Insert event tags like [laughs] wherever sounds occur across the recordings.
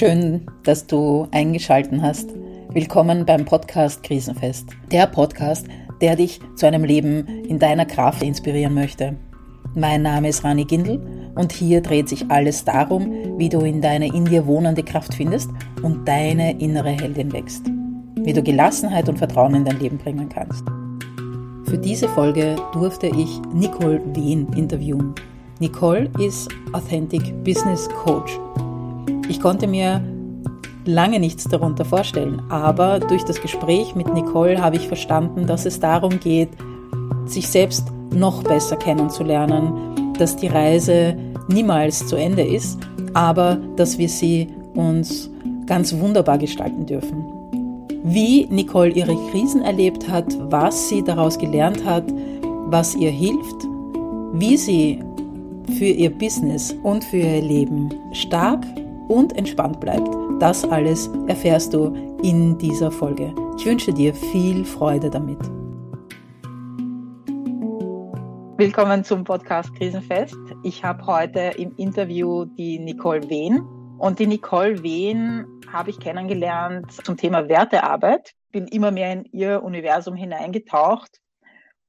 Schön, dass du eingeschalten hast. Willkommen beim Podcast Krisenfest. Der Podcast, der dich zu einem Leben in deiner Kraft inspirieren möchte. Mein Name ist Rani Gindel und hier dreht sich alles darum, wie du in deine in dir wohnende Kraft findest und deine innere Heldin wächst. Wie du Gelassenheit und Vertrauen in dein Leben bringen kannst. Für diese Folge durfte ich Nicole Wehn interviewen. Nicole ist Authentic Business Coach. Ich konnte mir lange nichts darunter vorstellen, aber durch das Gespräch mit Nicole habe ich verstanden, dass es darum geht, sich selbst noch besser kennenzulernen, dass die Reise niemals zu Ende ist, aber dass wir sie uns ganz wunderbar gestalten dürfen. Wie Nicole ihre Krisen erlebt hat, was sie daraus gelernt hat, was ihr hilft, wie sie für ihr Business und für ihr Leben stark und entspannt bleibt. Das alles erfährst du in dieser Folge. Ich wünsche dir viel Freude damit. Willkommen zum Podcast Krisenfest. Ich habe heute im Interview die Nicole Wehn. Und die Nicole Wehn habe ich kennengelernt zum Thema Wertearbeit. Bin immer mehr in ihr Universum hineingetaucht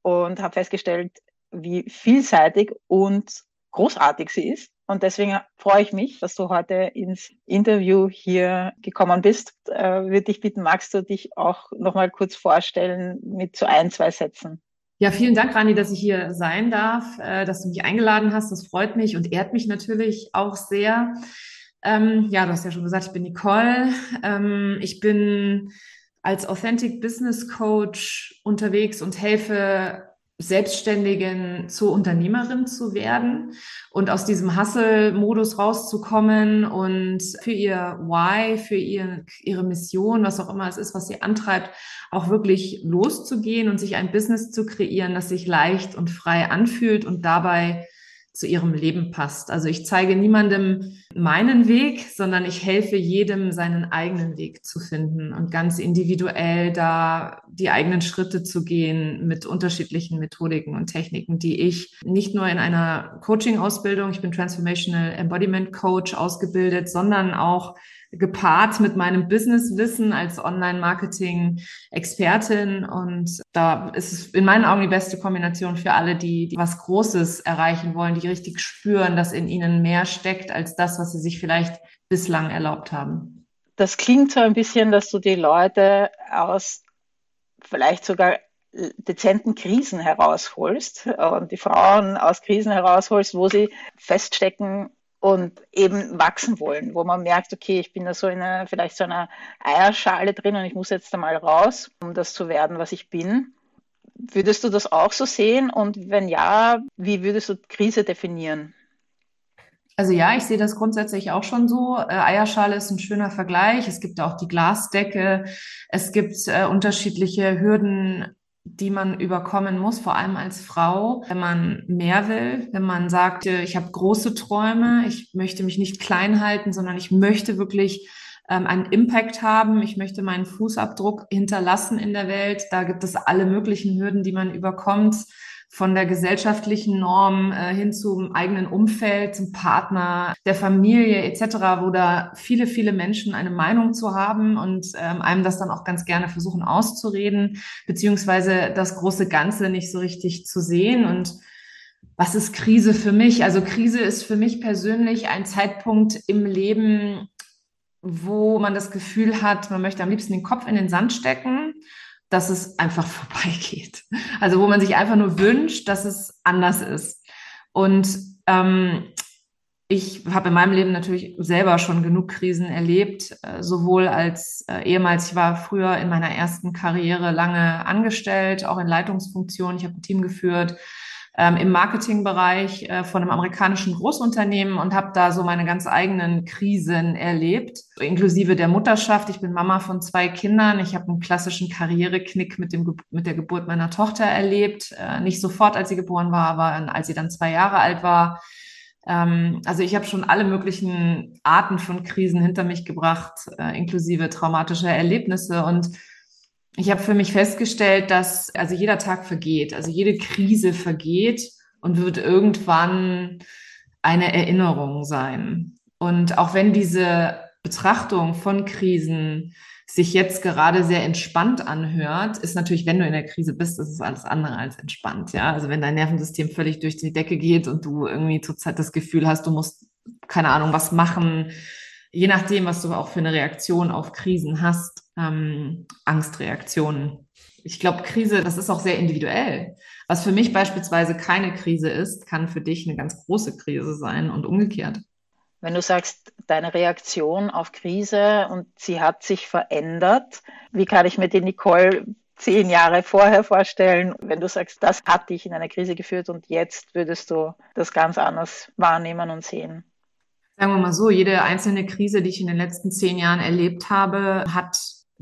und habe festgestellt, wie vielseitig und großartig sie ist. Und deswegen freue ich mich, dass du heute ins Interview hier gekommen bist. Äh, würde dich bitten, magst du dich auch noch mal kurz vorstellen mit so ein, zwei Sätzen? Ja, vielen Dank, Rani, dass ich hier sein darf, äh, dass du mich eingeladen hast. Das freut mich und ehrt mich natürlich auch sehr. Ähm, ja, du hast ja schon gesagt, ich bin Nicole. Ähm, ich bin als Authentic Business Coach unterwegs und helfe Selbstständigen zur Unternehmerin zu werden und aus diesem Hustle-Modus rauszukommen und für ihr Why, für ihr, ihre Mission, was auch immer es ist, was sie antreibt, auch wirklich loszugehen und sich ein Business zu kreieren, das sich leicht und frei anfühlt und dabei zu ihrem Leben passt. Also ich zeige niemandem meinen Weg, sondern ich helfe jedem, seinen eigenen Weg zu finden und ganz individuell da die eigenen Schritte zu gehen mit unterschiedlichen Methodiken und Techniken, die ich nicht nur in einer Coaching-Ausbildung, ich bin Transformational Embodiment Coach ausgebildet, sondern auch gepaart mit meinem Businesswissen als Online-Marketing-Expertin. Und da ist es in meinen Augen die beste Kombination für alle, die, die was Großes erreichen wollen, die richtig spüren, dass in ihnen mehr steckt als das, was sie sich vielleicht bislang erlaubt haben. Das klingt so ein bisschen, dass du die Leute aus vielleicht sogar dezenten Krisen herausholst und die Frauen aus Krisen herausholst, wo sie feststecken, und eben wachsen wollen, wo man merkt, okay, ich bin da so in einer, vielleicht so einer Eierschale drin und ich muss jetzt einmal raus, um das zu werden, was ich bin. Würdest du das auch so sehen? Und wenn ja, wie würdest du Krise definieren? Also ja, ich sehe das grundsätzlich auch schon so. Äh, Eierschale ist ein schöner Vergleich. Es gibt auch die Glasdecke. Es gibt äh, unterschiedliche Hürden die man überkommen muss, vor allem als Frau, wenn man mehr will, wenn man sagt, äh, ich habe große Träume, ich möchte mich nicht klein halten, sondern ich möchte wirklich ähm, einen Impact haben, ich möchte meinen Fußabdruck hinterlassen in der Welt. Da gibt es alle möglichen Hürden, die man überkommt von der gesellschaftlichen Norm äh, hin zum eigenen Umfeld, zum Partner, der Familie etc., wo da viele, viele Menschen eine Meinung zu haben und ähm, einem das dann auch ganz gerne versuchen auszureden, beziehungsweise das große Ganze nicht so richtig zu sehen. Und was ist Krise für mich? Also Krise ist für mich persönlich ein Zeitpunkt im Leben, wo man das Gefühl hat, man möchte am liebsten den Kopf in den Sand stecken dass es einfach [laughs] vorbeigeht. Also wo man sich einfach nur wünscht, dass es anders ist. Und ähm, ich habe in meinem Leben natürlich selber schon genug Krisen erlebt, äh, sowohl als äh, ehemals, ich war früher in meiner ersten Karriere lange angestellt, auch in Leitungsfunktionen, ich habe ein Team geführt, ähm, im Marketingbereich äh, von einem amerikanischen Großunternehmen und habe da so meine ganz eigenen Krisen erlebt, inklusive der Mutterschaft. Ich bin Mama von zwei Kindern. Ich habe einen klassischen Karriereknick mit, dem, mit der Geburt meiner Tochter erlebt. Äh, nicht sofort, als sie geboren war, aber als sie dann zwei Jahre alt war. Ähm, also ich habe schon alle möglichen Arten von Krisen hinter mich gebracht, äh, inklusive traumatischer Erlebnisse und ich habe für mich festgestellt, dass also jeder Tag vergeht, also jede Krise vergeht und wird irgendwann eine Erinnerung sein. Und auch wenn diese Betrachtung von Krisen sich jetzt gerade sehr entspannt anhört, ist natürlich, wenn du in der Krise bist, ist es alles andere als entspannt. Ja, also wenn dein Nervensystem völlig durch die Decke geht und du irgendwie zurzeit das Gefühl hast, du musst keine Ahnung was machen, je nachdem, was du auch für eine Reaktion auf Krisen hast, ähm, Angstreaktionen. Ich glaube, Krise, das ist auch sehr individuell. Was für mich beispielsweise keine Krise ist, kann für dich eine ganz große Krise sein und umgekehrt. Wenn du sagst, deine Reaktion auf Krise und sie hat sich verändert, wie kann ich mir die Nicole zehn Jahre vorher vorstellen, wenn du sagst, das hat dich in eine Krise geführt und jetzt würdest du das ganz anders wahrnehmen und sehen? Sagen wir mal so, jede einzelne Krise, die ich in den letzten zehn Jahren erlebt habe, hat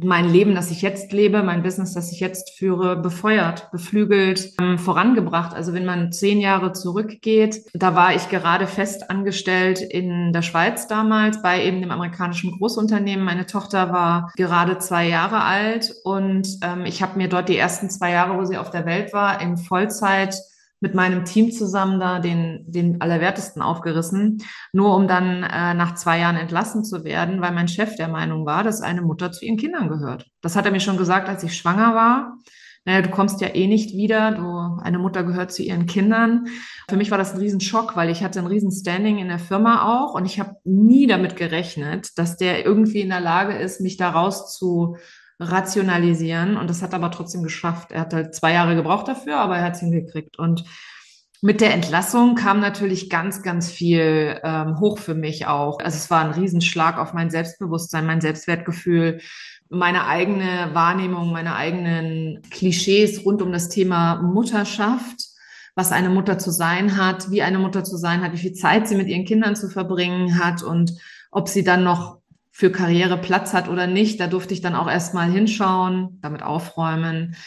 mein Leben, das ich jetzt lebe, mein Business, das ich jetzt führe, befeuert, beflügelt, ähm, vorangebracht. Also wenn man zehn Jahre zurückgeht, da war ich gerade fest angestellt in der Schweiz damals bei eben dem amerikanischen Großunternehmen. Meine Tochter war gerade zwei Jahre alt und ähm, ich habe mir dort die ersten zwei Jahre, wo sie auf der Welt war, in Vollzeit mit meinem Team zusammen da den, den Allerwertesten aufgerissen, nur um dann äh, nach zwei Jahren entlassen zu werden, weil mein Chef der Meinung war, dass eine Mutter zu ihren Kindern gehört. Das hat er mir schon gesagt, als ich schwanger war. Naja, du kommst ja eh nicht wieder, du, eine Mutter gehört zu ihren Kindern. Für mich war das ein Riesenschock, weil ich hatte ein Riesenstanding in der Firma auch und ich habe nie damit gerechnet, dass der irgendwie in der Lage ist, mich daraus zu rationalisieren. Und das hat er aber trotzdem geschafft. Er hat halt zwei Jahre gebraucht dafür, aber er hat es hingekriegt. Und mit der Entlassung kam natürlich ganz, ganz viel ähm, hoch für mich auch. Also es war ein Riesenschlag auf mein Selbstbewusstsein, mein Selbstwertgefühl, meine eigene Wahrnehmung, meine eigenen Klischees rund um das Thema Mutterschaft, was eine Mutter zu sein hat, wie eine Mutter zu sein hat, wie viel Zeit sie mit ihren Kindern zu verbringen hat und ob sie dann noch für Karriere Platz hat oder nicht. Da durfte ich dann auch erstmal hinschauen, damit aufräumen.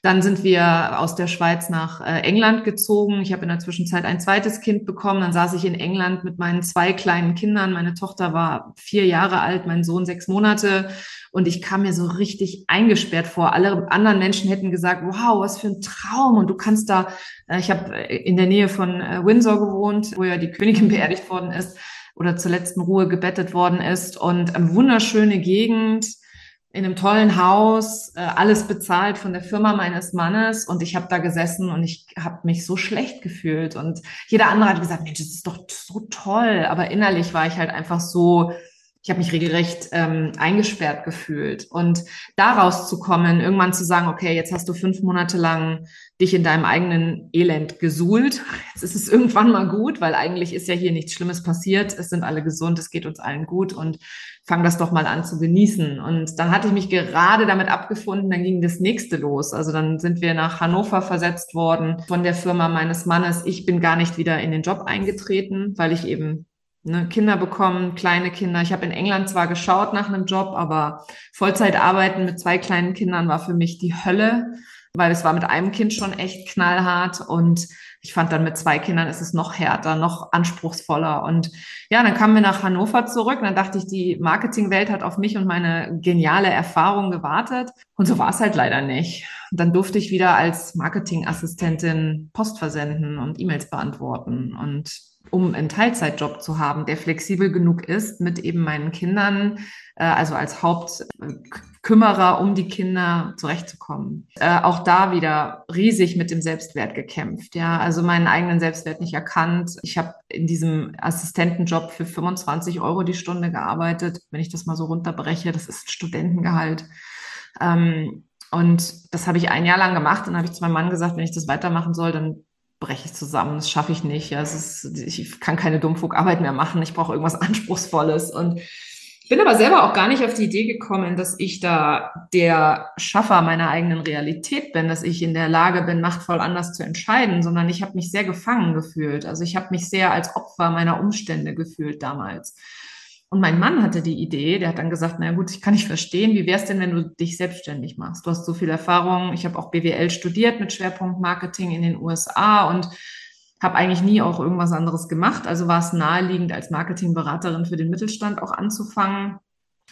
Dann sind wir aus der Schweiz nach äh, England gezogen. Ich habe in der Zwischenzeit ein zweites Kind bekommen. Dann saß ich in England mit meinen zwei kleinen Kindern. Meine Tochter war vier Jahre alt, mein Sohn sechs Monate. Und ich kam mir so richtig eingesperrt vor. Alle anderen Menschen hätten gesagt, wow, was für ein Traum. Und du kannst da, äh, ich habe in der Nähe von Windsor gewohnt, wo ja die Königin [laughs] beerdigt worden ist oder zur letzten Ruhe gebettet worden ist. Und eine wunderschöne Gegend in einem tollen Haus, äh, alles bezahlt von der Firma meines Mannes. Und ich habe da gesessen und ich habe mich so schlecht gefühlt. Und jeder andere hat gesagt, Mensch, das ist doch so toll, aber innerlich war ich halt einfach so ich habe mich regelrecht ähm, eingesperrt gefühlt. Und daraus zu kommen, irgendwann zu sagen, okay, jetzt hast du fünf Monate lang dich in deinem eigenen Elend gesuhlt. Jetzt ist es irgendwann mal gut, weil eigentlich ist ja hier nichts Schlimmes passiert. Es sind alle gesund, es geht uns allen gut und fang das doch mal an zu genießen. Und dann hatte ich mich gerade damit abgefunden, dann ging das nächste los. Also dann sind wir nach Hannover versetzt worden von der Firma meines Mannes. Ich bin gar nicht wieder in den Job eingetreten, weil ich eben ne, Kinder bekommen, kleine Kinder. Ich habe in England zwar geschaut nach einem Job, aber Vollzeit arbeiten mit zwei kleinen Kindern war für mich die Hölle, weil es war mit einem Kind schon echt knallhart und ich fand dann mit zwei Kindern ist es noch härter, noch anspruchsvoller. Und ja, dann kamen wir nach Hannover zurück. Und dann dachte ich, die Marketingwelt hat auf mich und meine geniale Erfahrung gewartet. Und so war es halt leider nicht. Und dann durfte ich wieder als Marketingassistentin Post versenden und E-Mails beantworten. Und um einen Teilzeitjob zu haben, der flexibel genug ist, mit eben meinen Kindern, äh, also als Hauptkümmerer um die Kinder zurechtzukommen. Äh, auch da wieder riesig mit dem Selbstwert gekämpft. Ja, also meinen eigenen Selbstwert nicht erkannt. Ich habe in diesem Assistentenjob für 25 Euro die Stunde gearbeitet. Wenn ich das mal so runterbreche, das ist Studentengehalt. Ähm, und das habe ich ein Jahr lang gemacht. Dann habe ich zu meinem Mann gesagt, wenn ich das weitermachen soll, dann breche ich zusammen, das schaffe ich nicht. Ja, es ist, ich kann keine Dummfugarbeit mehr machen, ich brauche irgendwas [laughs] Anspruchsvolles. Und bin aber selber auch gar nicht auf die Idee gekommen, dass ich da der Schaffer meiner eigenen Realität bin, dass ich in der Lage bin, machtvoll anders zu entscheiden, sondern ich habe mich sehr gefangen gefühlt. Also ich habe mich sehr als Opfer meiner Umstände gefühlt damals. Und mein Mann hatte die Idee, der hat dann gesagt, na gut, ich kann nicht verstehen, wie wäre es denn, wenn du dich selbstständig machst? Du hast so viel Erfahrung. Ich habe auch BWL studiert mit Schwerpunkt Marketing in den USA und habe eigentlich nie auch irgendwas anderes gemacht. Also war es naheliegend, als Marketingberaterin für den Mittelstand auch anzufangen.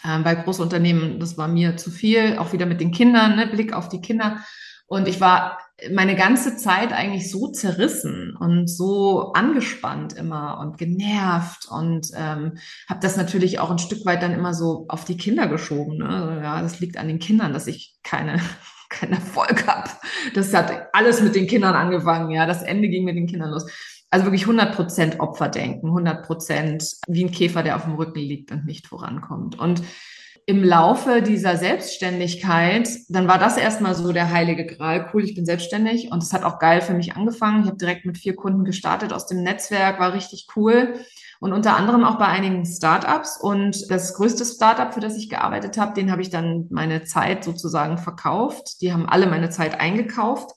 Ähm, bei Großunternehmen, das war mir zu viel, auch wieder mit den Kindern, ne, Blick auf die Kinder. Und ich war meine ganze Zeit eigentlich so zerrissen und so angespannt immer und genervt und ähm, habe das natürlich auch ein Stück weit dann immer so auf die Kinder geschoben. Ne? Also, ja, das liegt an den Kindern, dass ich keine [laughs] keinen Erfolg habe. Das hat alles mit den Kindern angefangen. Ja, das Ende ging mit den Kindern los. Also wirklich 100 Prozent Opferdenken, 100 Prozent wie ein Käfer, der auf dem Rücken liegt und nicht vorankommt. Und im Laufe dieser Selbstständigkeit, dann war das erstmal so der heilige Gral. Cool, ich bin selbstständig und es hat auch geil für mich angefangen. Ich habe direkt mit vier Kunden gestartet aus dem Netzwerk, war richtig cool. Und unter anderem auch bei einigen Startups. Und das größte Startup, für das ich gearbeitet habe, den habe ich dann meine Zeit sozusagen verkauft. Die haben alle meine Zeit eingekauft.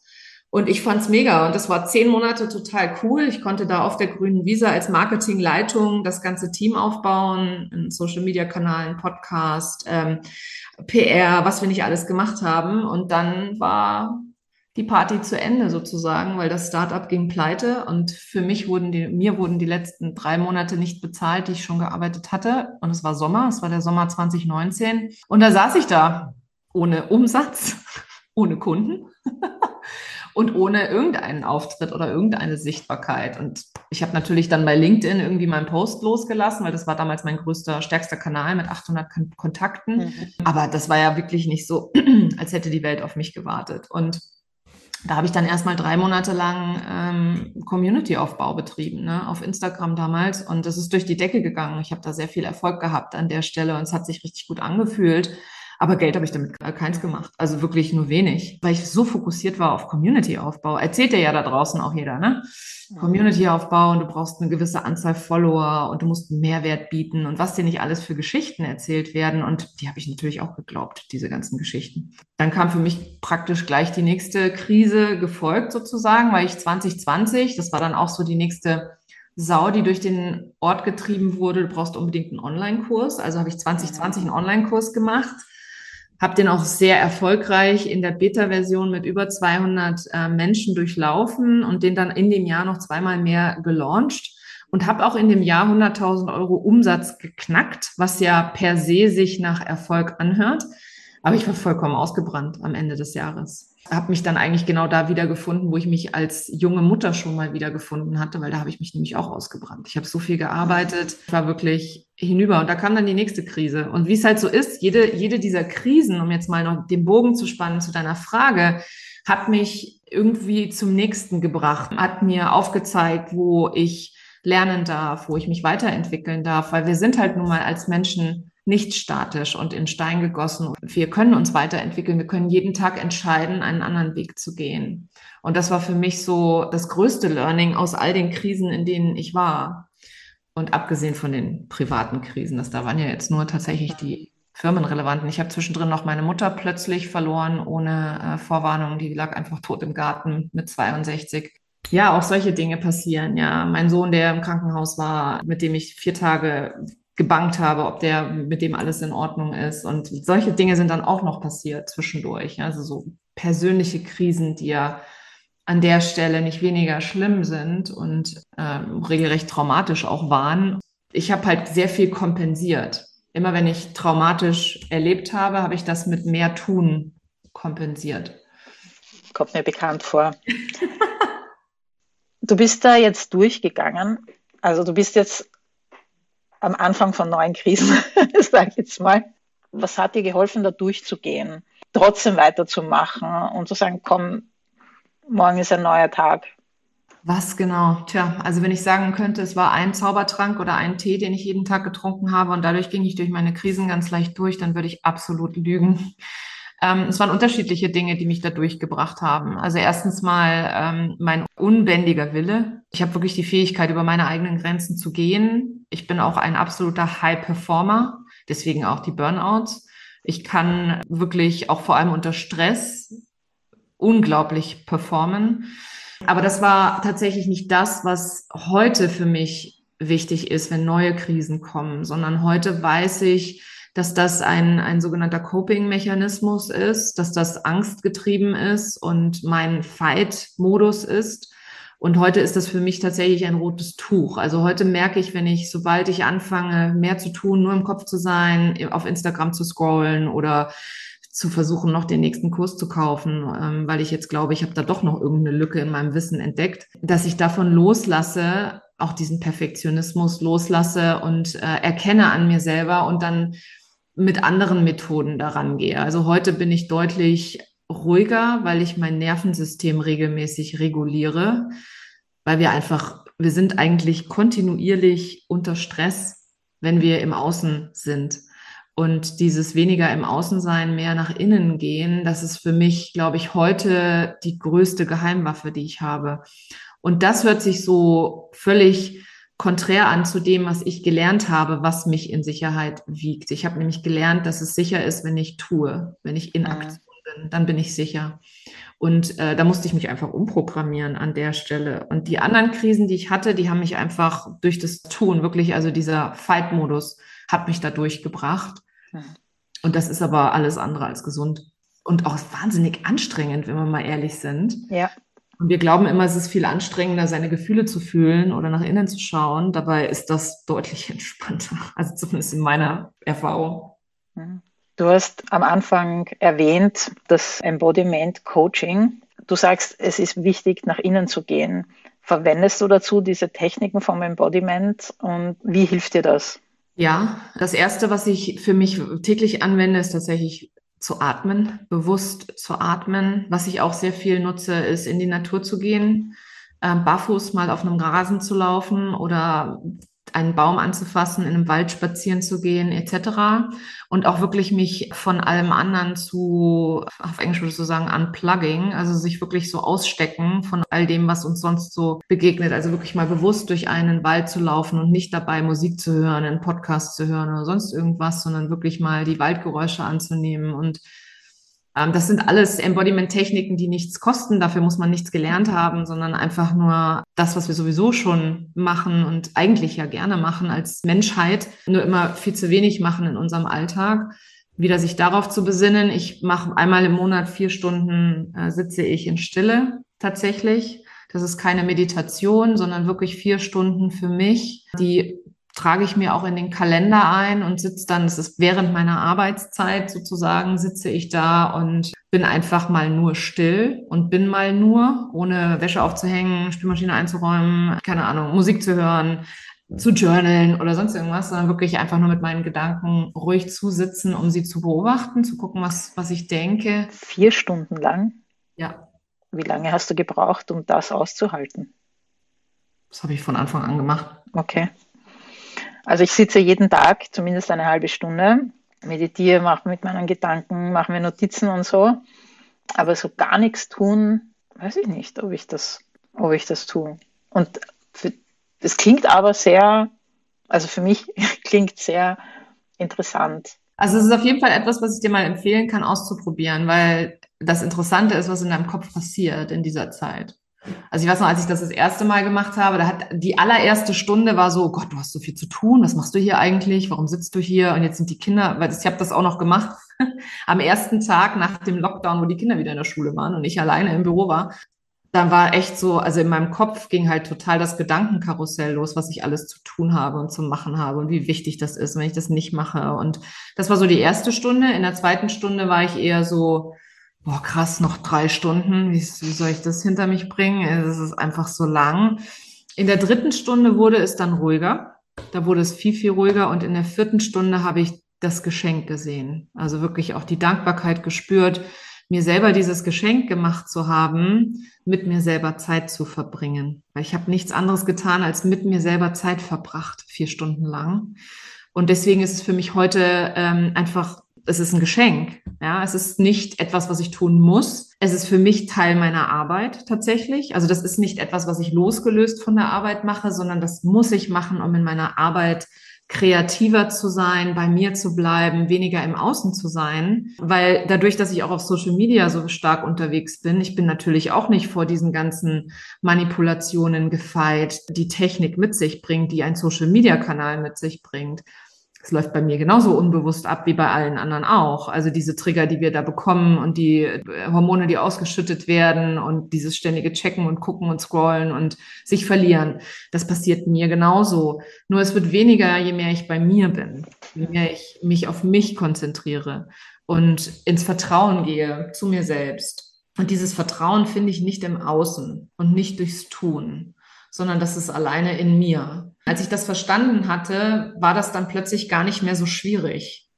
Und ich fand's mega. Und das war zehn Monate total cool. Ich konnte da auf der grünen Visa als Marketingleitung das ganze Team aufbauen, einen Social-Media-Kanal, einen Podcast, ähm, PR, was wir nicht alles gemacht haben. Und dann war die Party zu Ende sozusagen, weil das Startup ging pleite und für mich wurden die, mir wurden die letzten drei Monate nicht bezahlt, die ich schon gearbeitet hatte. Und es war Sommer, es war der Sommer 2019. Und da saß ich da ohne Umsatz, [laughs] ohne Kunden und ohne irgendeinen Auftritt oder irgendeine Sichtbarkeit. Und ich habe natürlich dann bei LinkedIn irgendwie meinen Post losgelassen, weil das war damals mein größter, stärkster Kanal mit 800 Kontakten. Mhm. Aber das war ja wirklich nicht so, [clears throat] als hätte die Welt auf mich gewartet. Und da habe ich dann erstmal drei Monate lang ähm, Community-Aufbau betrieben, ne, auf Instagram damals. Und das ist durch die Decke gegangen. Ich habe da sehr viel Erfolg gehabt an der Stelle und es hat sich richtig gut angefühlt. Aber Geld habe ich damit keins gemacht. Also wirklich nur wenig, weil ich so fokussiert war auf Community-Aufbau. Erzählt ja da draußen auch jeder, ne? Community-Aufbau und du brauchst eine gewisse Anzahl Follower und du musst einen Mehrwert bieten und was dir nicht alles für Geschichten erzählt werden. Und die habe ich natürlich auch geglaubt, diese ganzen Geschichten. Dann kam für mich praktisch gleich die nächste Krise gefolgt sozusagen, weil ich 2020, das war dann auch so die nächste Sau, die durch den Ort getrieben wurde, du brauchst unbedingt einen Online-Kurs. Also habe ich 2020 einen Online-Kurs gemacht habe den auch sehr erfolgreich in der Beta-Version mit über 200 äh, Menschen durchlaufen und den dann in dem Jahr noch zweimal mehr gelauncht und habe auch in dem Jahr 100.000 Euro Umsatz geknackt, was ja per se sich nach Erfolg anhört. Aber ich war vollkommen ausgebrannt am Ende des Jahres habe mich dann eigentlich genau da wiedergefunden, wo ich mich als junge Mutter schon mal wiedergefunden hatte, weil da habe ich mich nämlich auch ausgebrannt. Ich habe so viel gearbeitet, war wirklich hinüber und da kam dann die nächste Krise. Und wie es halt so ist, jede, jede dieser Krisen, um jetzt mal noch den Bogen zu spannen zu deiner Frage, hat mich irgendwie zum nächsten gebracht, hat mir aufgezeigt, wo ich lernen darf, wo ich mich weiterentwickeln darf, weil wir sind halt nun mal als Menschen nicht statisch und in Stein gegossen. Wir können uns weiterentwickeln. Wir können jeden Tag entscheiden, einen anderen Weg zu gehen. Und das war für mich so das größte Learning aus all den Krisen, in denen ich war. Und abgesehen von den privaten Krisen, das da waren ja jetzt nur tatsächlich die firmenrelevanten. Ich habe zwischendrin noch meine Mutter plötzlich verloren, ohne äh, Vorwarnung. Die lag einfach tot im Garten mit 62. Ja, auch solche Dinge passieren. Ja, mein Sohn, der im Krankenhaus war, mit dem ich vier Tage gebankt habe, ob der mit dem alles in Ordnung ist. Und solche Dinge sind dann auch noch passiert zwischendurch. Also so persönliche Krisen, die ja an der Stelle nicht weniger schlimm sind und ähm, regelrecht traumatisch auch waren. Ich habe halt sehr viel kompensiert. Immer wenn ich traumatisch erlebt habe, habe ich das mit mehr Tun kompensiert. Kommt mir bekannt vor. [laughs] du bist da jetzt durchgegangen. Also du bist jetzt am Anfang von neuen Krisen, [laughs] sage ich jetzt mal. Was hat dir geholfen, da durchzugehen, trotzdem weiterzumachen und zu sagen, komm, morgen ist ein neuer Tag? Was genau? Tja, also wenn ich sagen könnte, es war ein Zaubertrank oder ein Tee, den ich jeden Tag getrunken habe und dadurch ging ich durch meine Krisen ganz leicht durch, dann würde ich absolut lügen. Ähm, es waren unterschiedliche Dinge, die mich da durchgebracht haben. Also erstens mal ähm, mein unbändiger Wille. Ich habe wirklich die Fähigkeit, über meine eigenen Grenzen zu gehen. Ich bin auch ein absoluter High-Performer, deswegen auch die Burnouts. Ich kann wirklich auch vor allem unter Stress unglaublich performen. Aber das war tatsächlich nicht das, was heute für mich wichtig ist, wenn neue Krisen kommen, sondern heute weiß ich, dass das ein, ein sogenannter Coping-Mechanismus ist, dass das angstgetrieben ist und mein Fight-Modus ist. Und heute ist das für mich tatsächlich ein rotes Tuch. Also heute merke ich, wenn ich, sobald ich anfange, mehr zu tun, nur im Kopf zu sein, auf Instagram zu scrollen oder zu versuchen, noch den nächsten Kurs zu kaufen, ähm, weil ich jetzt glaube, ich habe da doch noch irgendeine Lücke in meinem Wissen entdeckt, dass ich davon loslasse, auch diesen Perfektionismus loslasse und äh, erkenne an mir selber und dann mit anderen Methoden daran gehe. Also heute bin ich deutlich ruhiger, weil ich mein Nervensystem regelmäßig reguliere, weil wir einfach, wir sind eigentlich kontinuierlich unter Stress, wenn wir im Außen sind. Und dieses weniger im Außen sein, mehr nach innen gehen, das ist für mich, glaube ich, heute die größte Geheimwaffe, die ich habe. Und das hört sich so völlig konträr an zu dem, was ich gelernt habe, was mich in Sicherheit wiegt. Ich habe nämlich gelernt, dass es sicher ist, wenn ich tue, wenn ich in Aktion bin, dann bin ich sicher. Und äh, da musste ich mich einfach umprogrammieren an der Stelle. Und die anderen Krisen, die ich hatte, die haben mich einfach durch das Tun, wirklich, also dieser Fight-Modus hat mich da durchgebracht. Hm. Und das ist aber alles andere als gesund. Und auch wahnsinnig anstrengend, wenn wir mal ehrlich sind. Ja. Und wir glauben immer, es ist viel anstrengender, seine Gefühle zu fühlen oder nach innen zu schauen. Dabei ist das deutlich [laughs] entspannter. Also zumindest in meiner Erfahrung. Du hast am Anfang erwähnt, das Embodiment Coaching. Du sagst, es ist wichtig, nach innen zu gehen. Verwendest du dazu diese Techniken vom Embodiment und wie hilft dir das? Ja, das erste, was ich für mich täglich anwende, ist tatsächlich zu atmen, bewusst zu atmen. Was ich auch sehr viel nutze, ist in die Natur zu gehen, äh, barfuß mal auf einem Rasen zu laufen oder einen Baum anzufassen, in einem Wald spazieren zu gehen, etc. Und auch wirklich mich von allem anderen zu, auf Englisch würde ich so sagen, unplugging, also sich wirklich so ausstecken von all dem, was uns sonst so begegnet. Also wirklich mal bewusst durch einen Wald zu laufen und nicht dabei Musik zu hören, einen Podcast zu hören oder sonst irgendwas, sondern wirklich mal die Waldgeräusche anzunehmen und das sind alles Embodiment-Techniken, die nichts kosten. Dafür muss man nichts gelernt haben, sondern einfach nur das, was wir sowieso schon machen und eigentlich ja gerne machen als Menschheit, nur immer viel zu wenig machen in unserem Alltag. Wieder sich darauf zu besinnen. Ich mache einmal im Monat vier Stunden, äh, sitze ich in Stille tatsächlich. Das ist keine Meditation, sondern wirklich vier Stunden für mich, die trage ich mir auch in den Kalender ein und sitze dann, das ist während meiner Arbeitszeit sozusagen, sitze ich da und bin einfach mal nur still und bin mal nur, ohne Wäsche aufzuhängen, Spülmaschine einzuräumen, keine Ahnung, Musik zu hören, zu journalen oder sonst irgendwas, sondern wirklich einfach nur mit meinen Gedanken ruhig zusitzen, um sie zu beobachten, zu gucken, was, was ich denke. Vier Stunden lang? Ja. Wie lange hast du gebraucht, um das auszuhalten? Das habe ich von Anfang an gemacht. Okay. Also ich sitze jeden Tag zumindest eine halbe Stunde, meditiere, mache mit meinen Gedanken, mache mir Notizen und so. Aber so gar nichts tun, weiß ich nicht, ob ich das, ob ich das tue. Und das klingt aber sehr, also für mich [laughs] klingt sehr interessant. Also es ist auf jeden Fall etwas, was ich dir mal empfehlen kann, auszuprobieren, weil das Interessante ist, was in deinem Kopf passiert in dieser Zeit. Also ich weiß noch, als ich das das erste Mal gemacht habe, da hat die allererste Stunde war so, Gott, du hast so viel zu tun, was machst du hier eigentlich? Warum sitzt du hier? Und jetzt sind die Kinder, weil ich habe das auch noch gemacht [laughs] am ersten Tag nach dem Lockdown, wo die Kinder wieder in der Schule waren und ich alleine im Büro war. Dann war echt so, also in meinem Kopf ging halt total das Gedankenkarussell los, was ich alles zu tun habe und zu machen habe und wie wichtig das ist, wenn ich das nicht mache. Und das war so die erste Stunde. In der zweiten Stunde war ich eher so, boah, krass, noch drei Stunden, wie, wie soll ich das hinter mich bringen? Es ist einfach so lang. In der dritten Stunde wurde es dann ruhiger. Da wurde es viel, viel ruhiger. Und in der vierten Stunde habe ich das Geschenk gesehen. Also wirklich auch die Dankbarkeit gespürt, mir selber dieses Geschenk gemacht zu haben, mit mir selber Zeit zu verbringen. Weil ich habe nichts anderes getan, als mit mir selber Zeit verbracht, vier Stunden lang. Und deswegen ist es für mich heute ähm, einfach es ist ein Geschenk. Ja, es ist nicht etwas, was ich tun muss. Es ist für mich Teil meiner Arbeit tatsächlich. Also das ist nicht etwas, was ich losgelöst von der Arbeit mache, sondern das muss ich machen, um in meiner Arbeit kreativer zu sein, bei mir zu bleiben, weniger im Außen zu sein, weil dadurch, dass ich auch auf Social Media so stark unterwegs bin, ich bin natürlich auch nicht vor diesen ganzen Manipulationen gefeit, die Technik mit sich bringt, die ein Social Media Kanal mit sich bringt Es läuft bei mir genauso unbewusst ab wie bei allen anderen auch. Also diese Trigger, die wir da bekommen und die äh, Hormone, die ausgeschüttet werden und dieses ständige Checken und gucken und scrollen und sich verlieren, das passiert mir genauso. Nur es wird weniger, je mehr ich bei mir bin, je mehr ich mich auf mich konzentriere und ins Vertrauen gehe zu mir selbst. Und dieses Vertrauen finde ich nicht im Außen und nicht durchs Tun, sondern das ist alleine in mir. Als ich das verstanden hatte, war das dann plötzlich gar nicht mehr so schwierig.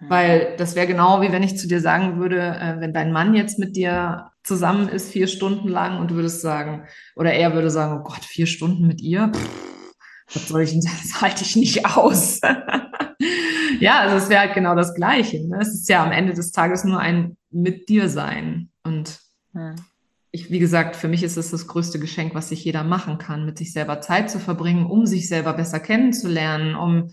Mhm. Weil das wäre genau wie wenn ich zu dir sagen würde, äh, wenn dein Mann jetzt mit dir zusammen ist, vier Stunden lang und du würdest sagen, oder er würde sagen, oh Gott, vier Stunden mit ihr? Pff, was soll ich denn, [laughs] das halte ich nicht aus. [laughs] ja, also es wäre halt genau das Gleiche. Ne? Es ist ja am Ende des Tages nur ein mit dir sein. Und ja ich, wie gesagt, für mich ist es das größte Geschenk, was sich jeder machen kann, mit sich selber Zeit zu verbringen, um sich selber besser kennenzulernen, um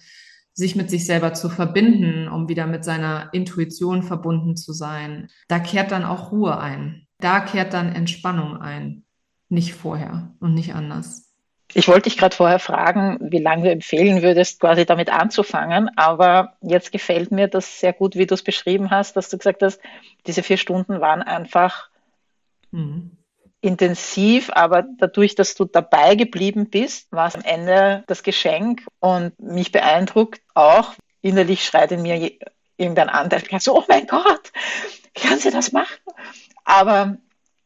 sich mit sich selber zu verbinden, um wieder mit seiner Intuition verbunden zu sein. Da kehrt dann auch Ruhe ein. Da kehrt dann Entspannung ein. Nicht vorher und nicht anders. Ich wollte dich gerade vorher fragen, wie lange du empfehlen würdest, quasi damit anzufangen. Aber jetzt gefällt mir das sehr gut, wie du es beschrieben hast, dass du gesagt hast, diese vier Stunden waren einfach Mhm. Intensiv, aber dadurch, dass du dabei geblieben bist, war es am Ende das Geschenk und mich beeindruckt auch. Innerlich schreit in mir irgendein Anteil, so, oh mein Gott, kann sie das machen? Aber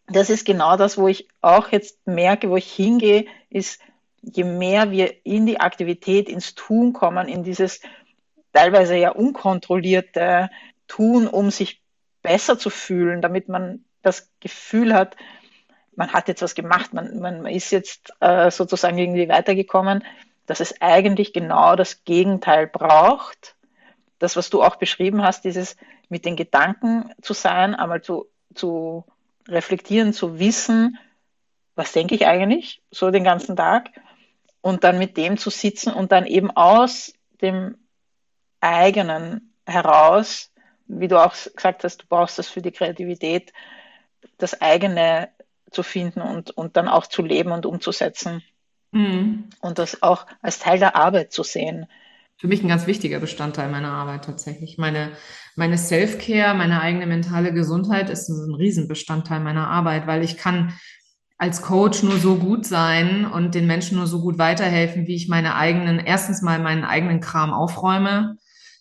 das ist genau das, wo ich auch jetzt merke, wo ich hingehe, ist, je mehr wir in die Aktivität, ins Tun kommen, in dieses teilweise ja unkontrollierte Tun, um sich besser zu fühlen, damit man das Gefühl hat, man hat jetzt was gemacht, man, man ist jetzt äh, sozusagen irgendwie weitergekommen, dass es eigentlich genau das Gegenteil braucht. Das, was du auch beschrieben hast, dieses mit den Gedanken zu sein, einmal zu, zu reflektieren, zu wissen, was denke ich eigentlich so den ganzen Tag und dann mit dem zu sitzen und dann eben aus dem eigenen heraus, wie du auch gesagt hast, du brauchst das für die Kreativität, das eigene zu finden und, und dann auch zu leben und umzusetzen. Mhm. Und das auch als Teil der Arbeit zu sehen. Für mich ein ganz wichtiger Bestandteil meiner Arbeit tatsächlich. Meine, meine Self-Care, meine eigene mentale Gesundheit ist ein Riesenbestandteil meiner Arbeit, weil ich kann als Coach nur so gut sein und den Menschen nur so gut weiterhelfen, wie ich meine eigenen, erstens mal meinen eigenen Kram aufräume,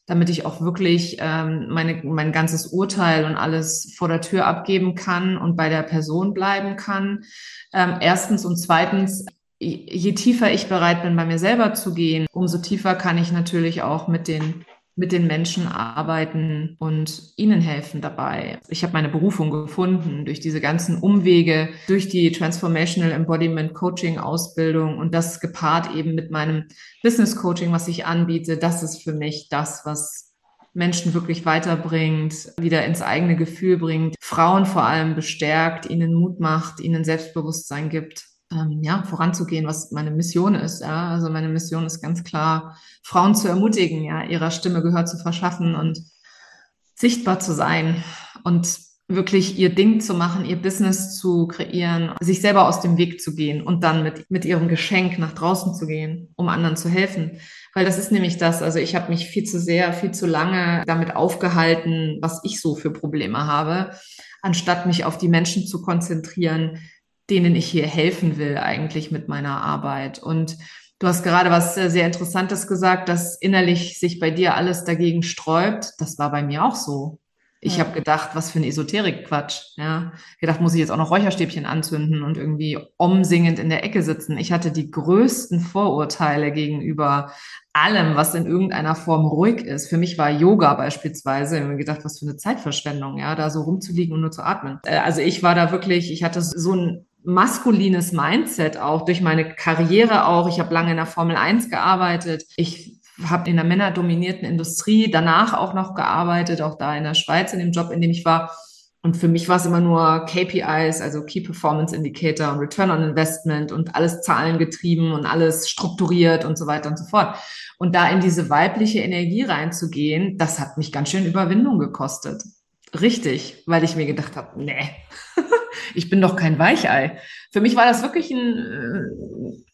damit ich auch wirklich ähm, meine, mein ganzes Urteil und alles vor der Tür abgeben kann und bei der Person bleiben kann. Ähm, erstens und zweitens, je tiefer ich bereit bin, bei mir selber zu gehen, umso tiefer kann ich natürlich auch mit den mit den Menschen arbeiten und ihnen helfen dabei. Ich habe meine Berufung gefunden durch diese ganzen Umwege, durch die Transformational Embodiment Coaching Ausbildung und das gepaart eben mit meinem Business Coaching, was ich anbiete. Das ist für mich das, was Menschen wirklich weiterbringt, wieder ins eigene Gefühl bringt, Frauen vor allem bestärkt, ihnen Mut macht, ihnen Selbstbewusstsein gibt ähm, ja, voranzugehen, was meine Mission ist. Ja. Also meine Mission ist ganz klar, Frauen zu ermutigen, ja, ihrer Stimme Gehör zu verschaffen und sichtbar zu sein und wirklich ihr Ding zu machen, ihr Business zu kreieren, sich selber aus dem Weg zu gehen und dann mit, mit ihrem Geschenk nach draußen zu gehen, um anderen zu helfen. Weil das ist nämlich das, also ich habe mich viel zu sehr, viel zu lange damit aufgehalten, was ich so für Probleme habe, anstatt mich auf die Menschen zu konzentrieren, denen ich hier helfen will eigentlich mit meiner Arbeit. Und du hast gerade was sehr Interessantes gesagt, dass innerlich sich bei dir alles dagegen sträubt. Das war bei mir auch so. Ich ja. habe gedacht, was für ein Esoterik-Quatsch. Ja, gedacht, muss ich jetzt auch noch Räucherstäbchen anzünden und irgendwie umsingend in der Ecke sitzen. Ich hatte die größten Vorurteile gegenüber allem, was in irgendeiner Form ruhig ist. Für mich war Yoga beispielsweise, ich habe mir gedacht, was für eine Zeitverschwendung, ja, da so rumzuliegen und nur zu atmen. Äh, also ich war da wirklich, ich hatte so ein maskulines Mindset auch durch meine Karriere auch. Ich habe lange in der Formel 1 gearbeitet. Ich habe in der männerdominierten Industrie danach auch noch gearbeitet, auch da in der Schweiz in dem Job, in dem ich war. Und für mich war es immer nur KPIs, also Key Performance Indicator und Return on Investment und alles zahlengetrieben und alles strukturiert und so weiter und so fort. Und da in diese weibliche Energie reinzugehen, das hat mich ganz schön Überwindung gekostet. Richtig, weil ich mir gedacht habe, nee, [laughs] ich bin doch kein Weichei. Für mich war das wirklich eine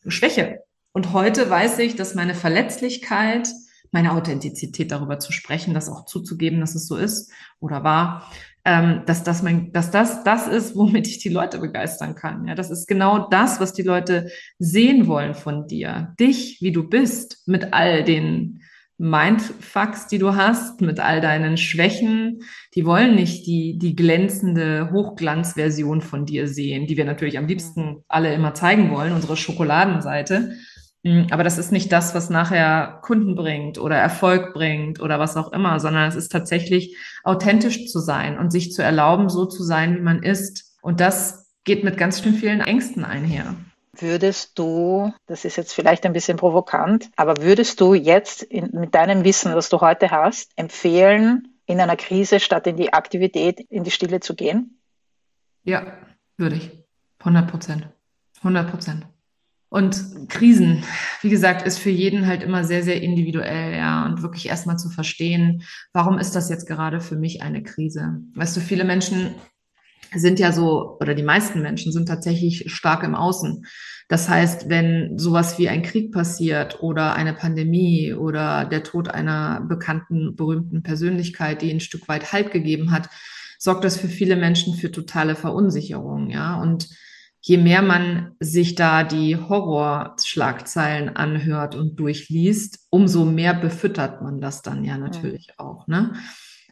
äh, Schwäche. Und heute weiß ich, dass meine Verletzlichkeit, meine Authentizität darüber zu sprechen, das auch zuzugeben, dass es so ist oder war, ähm, dass das mein, dass das das ist, womit ich die Leute begeistern kann. Ja, das ist genau das, was die Leute sehen wollen von dir. Dich, wie du bist, mit all den Mindfucks, die du hast, mit all deinen Schwächen. Die wollen nicht die, die glänzende Hochglanzversion von dir sehen, die wir natürlich am liebsten alle immer zeigen wollen, unsere Schokoladenseite. Mm, aber das ist nicht das, was nachher Kunden bringt oder Erfolg bringt oder was auch immer, sondern es ist tatsächlich authentisch zu sein und sich zu erlauben, so zu sein, wie man ist. Und das geht mit ganz schön vielen Ängsten einher. Würdest du, das ist jetzt vielleicht ein bisschen provokant, aber würdest du jetzt in, mit deinem Wissen, das du heute hast, empfehlen, in einer Krise statt in die Aktivität in die Stille zu gehen? Ja, würde ich. 100 Prozent. 100 Prozent. Und Krisen, wie gesagt, ist für jeden halt immer sehr, sehr individuell, ja. Und wirklich erstmal zu verstehen, warum ist das jetzt gerade für mich eine Krise? Weißt du, viele Menschen sind ja so, oder die meisten Menschen sind tatsächlich stark im Außen. Das heißt, wenn sowas wie ein Krieg passiert oder eine Pandemie oder der Tod einer bekannten, berühmten Persönlichkeit, die ein Stück weit Halt gegeben hat, sorgt das für viele Menschen für totale Verunsicherung, ja. Und je mehr man sich da die Horrorschlagzeilen anhört und durchliest, umso mehr befüttert man das dann ja natürlich ja. auch. Ne?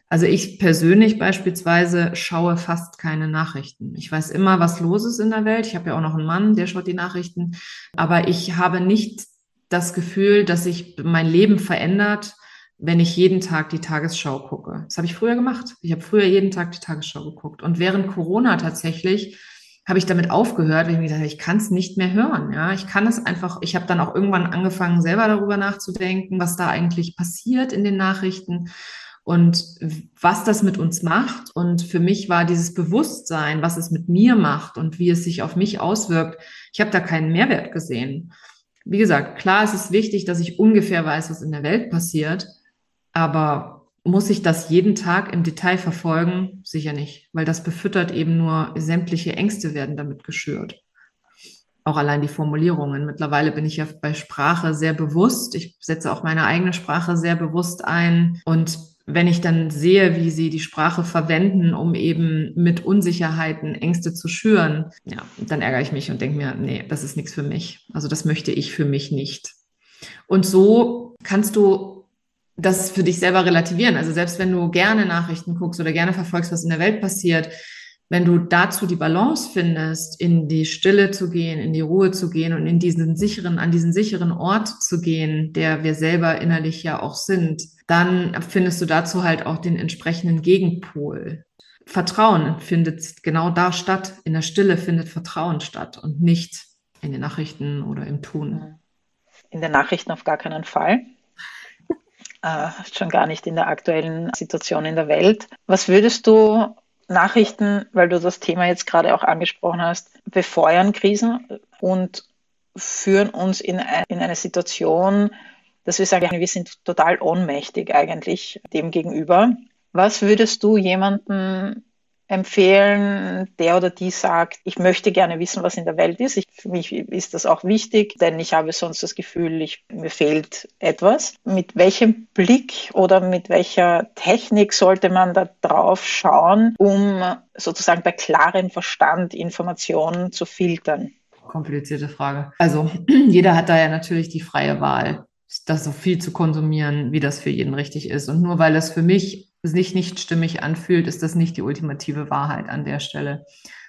Also ich persönlich beispielsweise schaue fast keine Nachrichten. Ich weiß immer, was los ist in der Welt. Ich habe ja auch noch einen Mann, der schaut die Nachrichten. Aber ich habe nicht das Gefühl, dass sich mein Leben verändert, wenn ich jeden Tag die Tagesschau gucke. Das habe ich früher gemacht. Ich habe früher jeden Tag die Tagesschau geguckt. Und während Corona tatsächlich habe ich damit aufgehört, weil ich mir gesagt habe, ich kann es nicht mehr hören. Ja, ich kann es einfach. Ich habe dann auch irgendwann angefangen, selber darüber nachzudenken, was da eigentlich passiert in den Nachrichten und was das mit uns macht. Und für mich war dieses Bewusstsein, was es mit mir macht und wie es sich auf mich auswirkt. Ich habe da keinen Mehrwert gesehen. Wie gesagt, klar, es ist wichtig, dass ich ungefähr weiß, was in der Welt passiert, aber muss ich das jeden Tag im Detail verfolgen? Sicher nicht, weil das befüttert eben nur sämtliche Ängste werden damit geschürt. Auch allein die Formulierungen. Mittlerweile bin ich ja bei Sprache sehr bewusst. Ich setze auch meine eigene Sprache sehr bewusst ein. Und wenn ich dann sehe, wie sie die Sprache verwenden, um eben mit Unsicherheiten Ängste zu schüren, ja, dann ärgere ich mich und denke mir, nee, das ist nichts für mich. Also das möchte ich für mich nicht. Und so kannst du das für dich selber relativieren. Also selbst wenn du gerne Nachrichten guckst oder gerne verfolgst, was in der Welt passiert, wenn du dazu die Balance findest, in die Stille zu gehen, in die Ruhe zu gehen und in diesen sicheren, an diesen sicheren Ort zu gehen, der wir selber innerlich ja auch sind, dann findest du dazu halt auch den entsprechenden Gegenpol. Vertrauen findet genau da statt. In der Stille findet Vertrauen statt und nicht in den Nachrichten oder im Tun. In den Nachrichten auf gar keinen Fall [laughs] äh, schon gar nicht in der aktuellen Situation in der Welt. Was würdest du Nachrichten, weil du das Thema jetzt gerade auch angesprochen hast, befeuern Krisen und führen uns in, ein, in eine Situation, dass wir sagen, wir sind total ohnmächtig eigentlich dem gegenüber. Was würdest du jemandem empfehlen, der oder die sagt, ich möchte gerne wissen, was in der Welt ist. Ich, für mich ist das auch wichtig, denn ich habe sonst das Gefühl, ich, mir fehlt etwas. Mit welchem Blick oder mit welcher Technik sollte man da drauf schauen, um sozusagen bei klarem Verstand Informationen zu filtern? Komplizierte Frage. Also [clears throat] jeder hat da ja natürlich die freie Wahl das so viel zu konsumieren, wie das für jeden richtig ist. Und nur weil es für mich sich nicht stimmig anfühlt, ist das nicht die ultimative Wahrheit an der Stelle.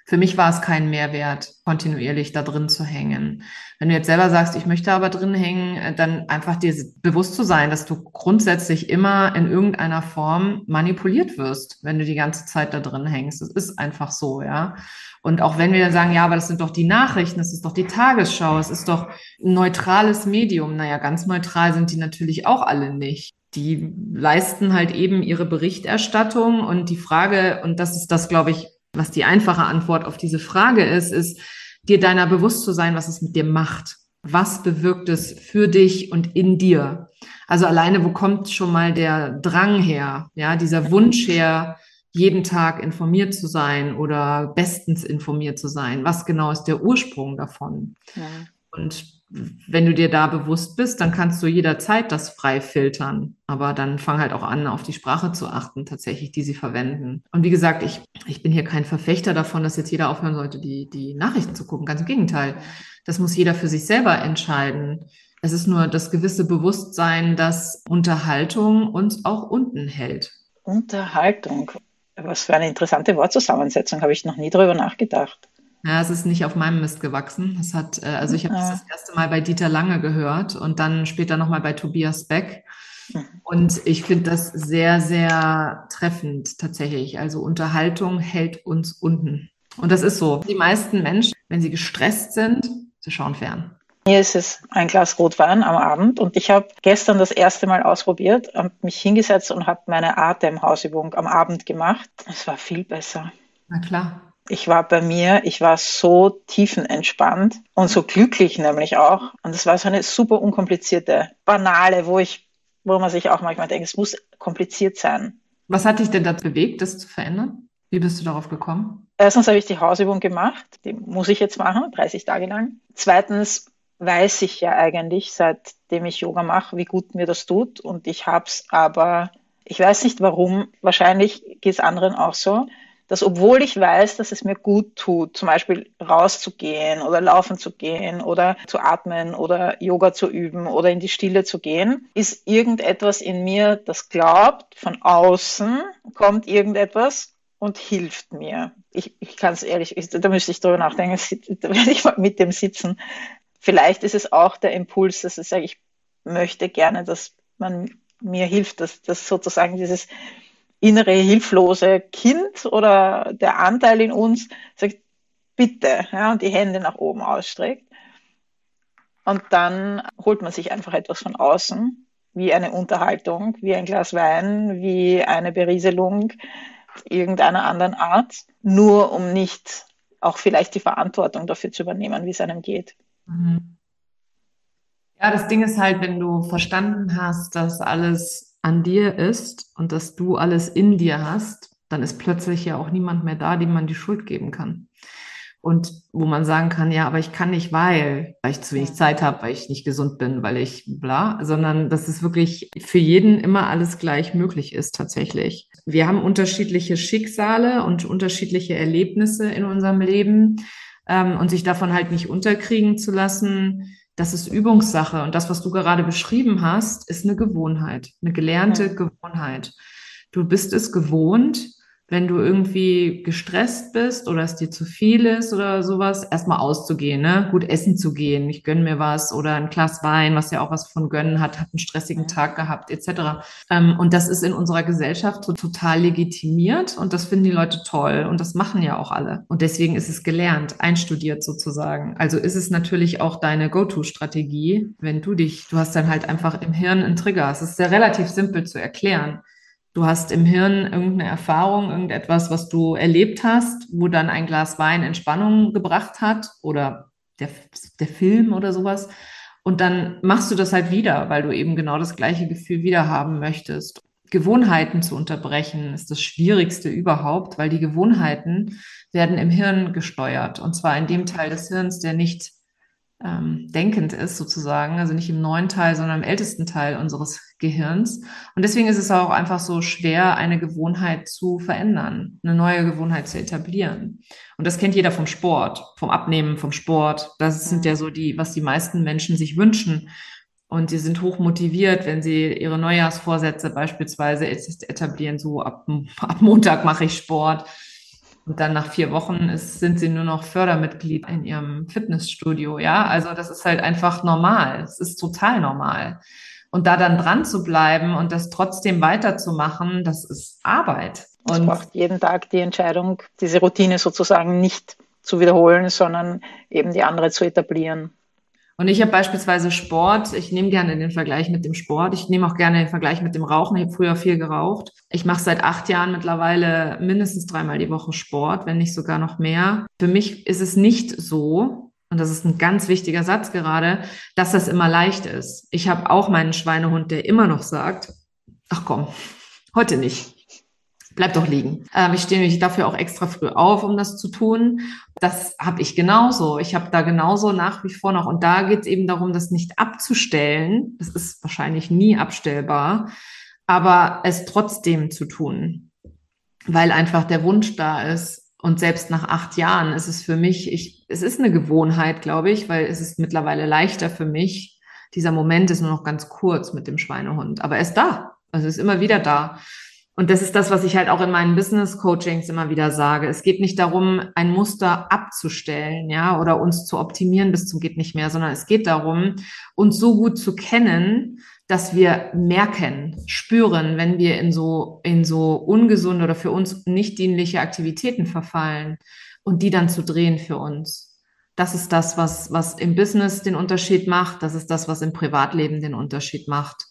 Für mich war es kein Mehrwert, kontinuierlich da drin zu hängen. Wenn du jetzt selber sagst, ich möchte aber drin hängen, äh, dann einfach dir bewusst zu sein, dass du grundsätzlich immer in irgendeiner Form manipuliert wirst, wenn du die ganze Zeit da drin hängst. Das ist einfach so, ja. Und auch wenn wir dann sagen, ja, aber das sind doch die Nachrichten, das ist doch die Tagesschau, es ist doch ein neutrales Medium. Naja, ganz neutral sind die natürlich auch alle nicht die leisten halt eben ihre Berichterstattung und die Frage, und das ist das, glaube ich, was die einfache Antwort auf diese Frage ist, ist, dir deiner bewusst zu sein, was es mit dir macht. Was bewirkt es für dich und in dir? Also alleine, wo kommt schon mal der Drang her? Ja, dieser Wunsch her, jeden Tag informiert zu sein oder bestens informiert zu sein. Was genau ist der Ursprung davon? Ja. Und wenn du dir da bewusst bist, dann kannst du jederzeit das frei filtern. Aber dann fang halt auch an, auf die Sprache zu achten, tatsächlich, die sie verwenden. Und wie gesagt, ich, ich bin hier kein Verfechter davon, dass jetzt jeder aufhören sollte, die, die Nachrichten zu gucken. Ganz im Gegenteil. Das muss jeder für sich selber entscheiden. Es ist nur das gewisse Bewusstsein, dass Unterhaltung uns auch unten hält. Unterhaltung. Was für eine interessante Wortzusammensetzung, habe ich noch nie darüber nachgedacht. Ja, es ist nicht auf meinem Mist gewachsen. Das hat, äh, also ich habe das, das erste Mal bei Dieter Lange gehört und dann später nochmal bei Tobias Beck. Und ich finde das sehr, sehr treffend tatsächlich. Also Unterhaltung hält uns unten. Und das ist so. Die meisten Menschen, wenn sie gestresst sind, sie schauen fern. Mir ist es ein Glas Rotwein am Abend und ich habe gestern das erste Mal ausprobiert, habe mich hingesetzt und habe meine Atemhausübung am Abend gemacht. Es war viel besser. Na klar. Ich war bei mir, ich war so tiefenentspannt und so glücklich nämlich auch. Und es war so eine super unkomplizierte, banale, wo ich, wo man sich auch manchmal denkt, es muss kompliziert sein. Was hat dich denn dazu bewegt, das zu verändern? Wie bist du darauf gekommen? Erstens habe ich die Hausübung gemacht, die muss ich jetzt machen, 30 Tage lang. Zweitens weiß ich ja eigentlich, seitdem ich Yoga mache, wie gut mir das tut. Und ich habe es aber, ich weiß nicht warum, wahrscheinlich geht es anderen auch so, dass obwohl ich weiß, dass es mir gut tut, zum Beispiel rauszugehen oder laufen zu gehen oder zu atmen oder Yoga zu üben oder in die Stille zu gehen, ist irgendetwas in mir, das glaubt, von außen kommt irgendetwas und hilft mir. Ich, ich kann es ehrlich, ich, da müsste ich drüber nachdenken, [laughs] da werde ich mal mit dem sitzen. Vielleicht ist es auch der Impuls, dass ich sage, ich möchte gerne, dass man mir hilft, dass, dass sozusagen dieses innere hilflose Kind oder der Anteil in uns sagt, bitte, ja, und die Hände nach oben ausstreckt. Und dann holt man sich einfach etwas von außen, wie eine Unterhaltung, wie ein Glas Wein, wie eine Berieselung irgendeiner anderen Art, nur um nicht auch vielleicht die Verantwortung dafür zu übernehmen, wie es einem geht. Mhm. Ja, das Ding ist halt, wenn du verstanden hast, dass alles an dir ist und dass du alles in dir hast, dann ist plötzlich ja auch niemand mehr da, dem man die Schuld geben kann. Und wo man sagen kann, ja, aber ich kann nicht, weil, weil ich zu wenig Zeit habe, weil ich nicht gesund bin, weil ich bla, sondern dass es wirklich für jeden immer alles gleich möglich ist tatsächlich. Wir haben unterschiedliche Schicksale und unterschiedliche Erlebnisse in unserem Leben ähm, und sich davon halt nicht unterkriegen zu lassen, das ist Übungssache. Und das, was du gerade beschrieben hast, ist eine Gewohnheit, eine gelernte ja. Gewohnheit. Du bist es gewohnt, wenn du irgendwie gestresst bist oder es dir zu viel ist oder sowas, erstmal auszugehen, ne? gut essen zu gehen, ich gönn mir was oder ein Glas Wein, was ja auch was von gönnen hat, hat einen stressigen Tag gehabt etc. Ähm, und das ist in unserer Gesellschaft so total legitimiert und das finden die Leute toll und das machen ja auch alle. Und deswegen ist es gelernt, einstudiert sozusagen. Also ist es natürlich auch deine Go-To-Strategie, wenn du dich, du hast dann halt einfach im Hirn einen Trigger. Es ist sehr relativ simpel zu erklären du hast im Hirn irgendeine Erfahrung, irgendetwas, was du erlebt hast, wo dann ein Glas Wein Entspannung gebracht hat oder der, der Film oder sowas. Und dann machst du das halt wieder, weil du eben genau das gleiche Gefühl wieder haben möchtest. Gewohnheiten zu unterbrechen ist das Schwierigste überhaupt, weil die Gewohnheiten werden im Hirn gesteuert. Und zwar in dem Teil des Hirns, der nicht ähm, denkend ist, sozusagen. Also nicht im neuen Teil, sondern im ältesten Teil unseres Gehirns. Und deswegen ist es auch einfach so schwer, eine Gewohnheit zu verändern, eine neue Gewohnheit zu etablieren. Und das kennt jeder vom Sport, vom Abnehmen, vom Sport. Das sind ja so die, was die meisten Menschen sich wünschen. Und die sind hoch motiviert, wenn sie ihre Neujahrsvorsätze beispielsweise etablieren, so ab, ab Montag mache ich Sport und dann nach vier Wochen ist, sind sie nur noch Fördermitglied in ihrem Fitnessstudio. Ja, also das ist halt einfach normal. Es ist total normal. Und da dann dran zu bleiben und das trotzdem weiterzumachen, das ist Arbeit. Und es braucht jeden Tag die Entscheidung, diese Routine sozusagen nicht zu wiederholen, sondern eben die andere zu etablieren. Und ich habe beispielsweise Sport, ich nehme gerne den Vergleich mit dem Sport, ich nehme auch gerne den Vergleich mit dem Rauchen. Ich habe früher viel geraucht. Ich mache seit acht Jahren mittlerweile mindestens dreimal die Woche Sport, wenn nicht sogar noch mehr. Für mich ist es nicht so, und das ist ein ganz wichtiger Satz gerade, dass das immer leicht ist. Ich habe auch meinen Schweinehund, der immer noch sagt, ach komm, heute nicht bleib doch liegen. Ähm, ich stehe mich dafür auch extra früh auf, um das zu tun. Das habe ich genauso. Ich habe da genauso nach wie vor noch. Und da geht es eben darum, das nicht abzustellen. Das ist wahrscheinlich nie abstellbar, aber es trotzdem zu tun, weil einfach der Wunsch da ist. Und selbst nach acht Jahren ist es für mich, ich, es ist eine Gewohnheit, glaube ich, weil es ist mittlerweile leichter für mich. Dieser Moment ist nur noch ganz kurz mit dem Schweinehund, aber er ist da. Also ist immer wieder da. Und das ist das, was ich halt auch in meinen Business Coachings immer wieder sage. Es geht nicht darum, ein Muster abzustellen, ja, oder uns zu optimieren bis zum geht nicht mehr, sondern es geht darum, uns so gut zu kennen, dass wir merken, spüren, wenn wir in so, in so ungesunde oder für uns nicht dienliche Aktivitäten verfallen und die dann zu drehen für uns. Das ist das, was, was im Business den Unterschied macht. Das ist das, was im Privatleben den Unterschied macht.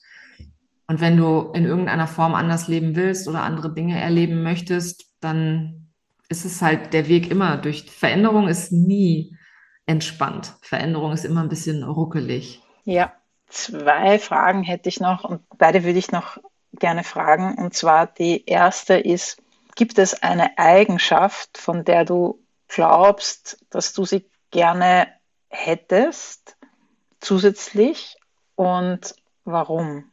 Und wenn du in irgendeiner Form anders leben willst oder andere Dinge erleben möchtest, dann ist es halt der Weg immer durch. Veränderung ist nie entspannt. Veränderung ist immer ein bisschen ruckelig. Ja, zwei Fragen hätte ich noch und beide würde ich noch gerne fragen. Und zwar die erste ist, gibt es eine Eigenschaft, von der du glaubst, dass du sie gerne hättest, zusätzlich und warum?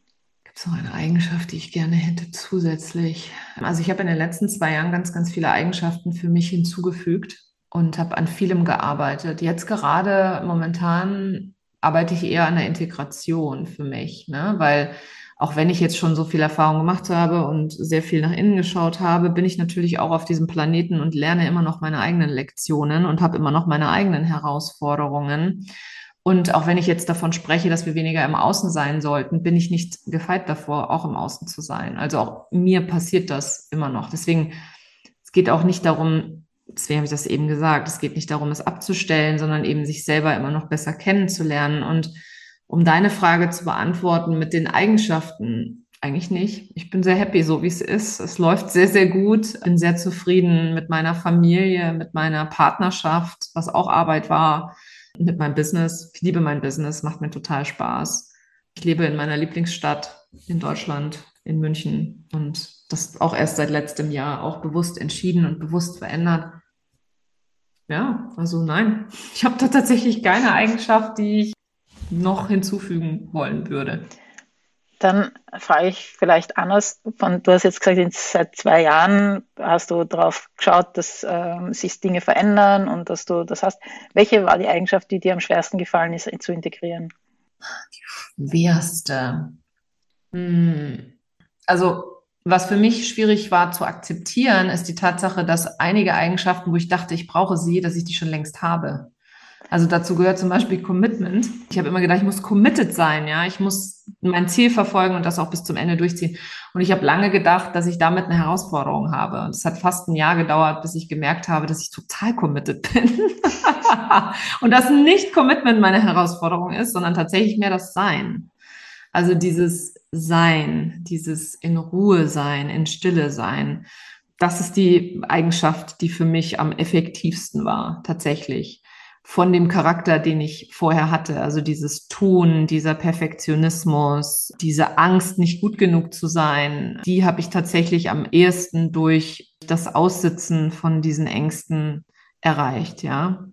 So eine Eigenschaft, die ich gerne hätte zusätzlich. Also ich habe in den letzten zwei Jahren ganz, ganz viele Eigenschaften für mich hinzugefügt und habe an vielem gearbeitet. Jetzt gerade momentan arbeite ich eher an der Integration für mich, ne? weil auch wenn ich jetzt schon so viel Erfahrung gemacht habe und sehr viel nach innen geschaut habe, bin ich natürlich auch auf diesem Planeten und lerne immer noch meine eigenen Lektionen und habe immer noch meine eigenen Herausforderungen. Und auch wenn ich jetzt davon spreche, dass wir weniger im Außen sein sollten, bin ich nicht gefeit davor, auch im Außen zu sein. Also auch mir passiert das immer noch. Deswegen, es geht auch nicht darum, deswegen habe ich das eben gesagt, es geht nicht darum, es abzustellen, sondern eben sich selber immer noch besser kennenzulernen. Und um deine Frage zu beantworten mit den Eigenschaften, eigentlich nicht. Ich bin sehr happy, so wie es ist. Es läuft sehr, sehr gut. Bin sehr zufrieden mit meiner Familie, mit meiner Partnerschaft, was auch Arbeit war mit meinem Business. Ich liebe mein Business, macht mir total Spaß. Ich lebe in meiner Lieblingsstadt in Deutschland, in München und das auch erst seit letztem Jahr auch bewusst entschieden und bewusst verändert. Ja, also nein, ich habe da tatsächlich keine Eigenschaft, die ich noch hinzufügen wollen würde. Dann frage ich vielleicht anders. Von, du hast jetzt gesagt, seit zwei Jahren hast du darauf geschaut, dass äh, sich Dinge verändern und dass du das hast. Welche war die Eigenschaft, die dir am schwersten gefallen ist, zu integrieren? Die schwerste. Hm. Also, was für mich schwierig war zu akzeptieren, ist die Tatsache, dass einige Eigenschaften, wo ich dachte, ich brauche sie, dass ich die schon längst habe. Also dazu gehört zum Beispiel Commitment. Ich habe immer gedacht, ich muss committed sein, ja. Ich muss mein Ziel verfolgen und das auch bis zum Ende durchziehen. Und ich habe lange gedacht, dass ich damit eine Herausforderung habe. Und es hat fast ein Jahr gedauert, bis ich gemerkt habe, dass ich total committed bin. [laughs] und dass nicht Commitment meine Herausforderung ist, sondern tatsächlich mehr das Sein. Also dieses Sein, dieses in Ruhe sein, in Stille sein. Das ist die Eigenschaft, die für mich am effektivsten war, tatsächlich von dem Charakter, den ich vorher hatte. Also dieses Tun, dieser Perfektionismus, diese Angst, nicht gut genug zu sein, die habe ich tatsächlich am ehesten durch das Aussitzen von diesen Ängsten erreicht, ja.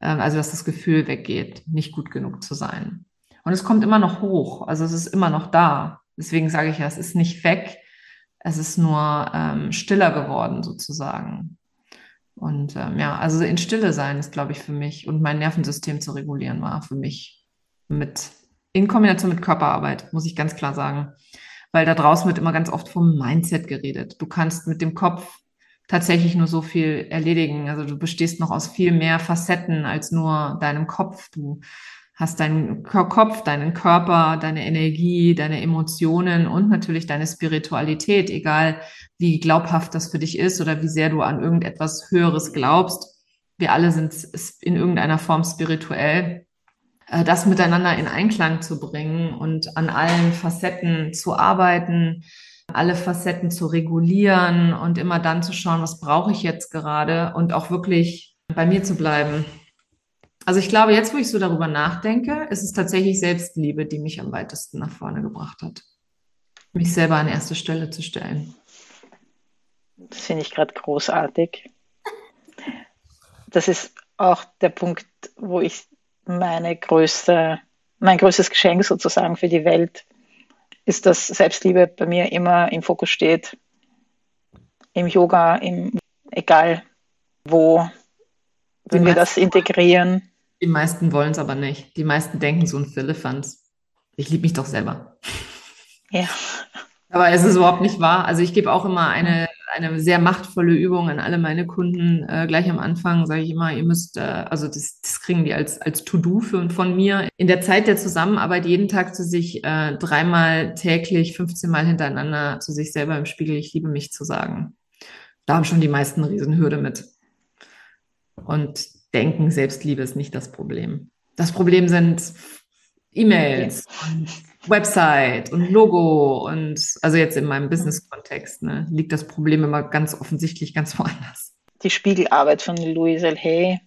Ähm, also, dass das Gefühl weggeht, nicht gut genug zu sein. Und es kommt immer noch hoch. Also, es ist immer noch da. Deswegen sage ich ja, es ist nicht weg. Es ist nur ähm, stiller geworden, sozusagen. Und ähm, ja, also in Stille sein ist, glaube ich, für mich und mein Nervensystem zu regulieren war für mich mit in Kombination mit Körperarbeit, muss ich ganz klar sagen. Weil da draußen wird immer ganz oft vom Mindset geredet. Du kannst mit dem Kopf tatsächlich nur so viel erledigen. Also du bestehst noch aus viel mehr Facetten als nur deinem Kopf. Du hast deinen Kopf, deinen Körper, deine Energie, deine Emotionen und natürlich deine Spiritualität, egal wie glaubhaft das für dich ist oder wie sehr du an irgendetwas Höheres glaubst. Wir alle sind in irgendeiner Form spirituell. Äh, das miteinander in Einklang zu bringen und an allen Facetten zu arbeiten, alle Facetten zu regulieren und immer dann zu schauen, was brauche ich jetzt gerade und auch wirklich bei mir zu bleiben also ich glaube, jetzt, wo ich so darüber nachdenke, ist es tatsächlich Selbstliebe, die mich am weitesten nach vorne gebracht hat. Mich selber an erste Stelle zu stellen. Das finde ich gerade großartig. Das ist auch der Punkt, wo ich meine größte, mein größtes Geschenk sozusagen für die Welt ist, dass Selbstliebe bei mir immer im Fokus steht. Im Yoga, im, egal wo, wenn wir das integrieren. Die meisten wollen es aber nicht. Die meisten denken so ein Philippans. Ich liebe mich doch selber. Ja. Aber es ist überhaupt nicht wahr. Also ich gebe auch immer eine, eine sehr machtvolle Übung an alle meine Kunden. Äh, gleich am Anfang sage ich immer, ihr müsst, äh, also das, das kriegen die als, als To-Do von mir. In der Zeit der Zusammenarbeit jeden Tag zu sich äh, dreimal täglich, 15 Mal hintereinander zu sich selber im Spiegel, ich liebe mich zu sagen. Da haben schon die meisten Riesenhürde mit. Und denken, Selbstliebe ist nicht das Problem. Das Problem sind E-Mails und Website und Logo und also jetzt in meinem Business-Kontext ne, liegt das Problem immer ganz offensichtlich ganz woanders. Die Spiegelarbeit von Louise L. Hay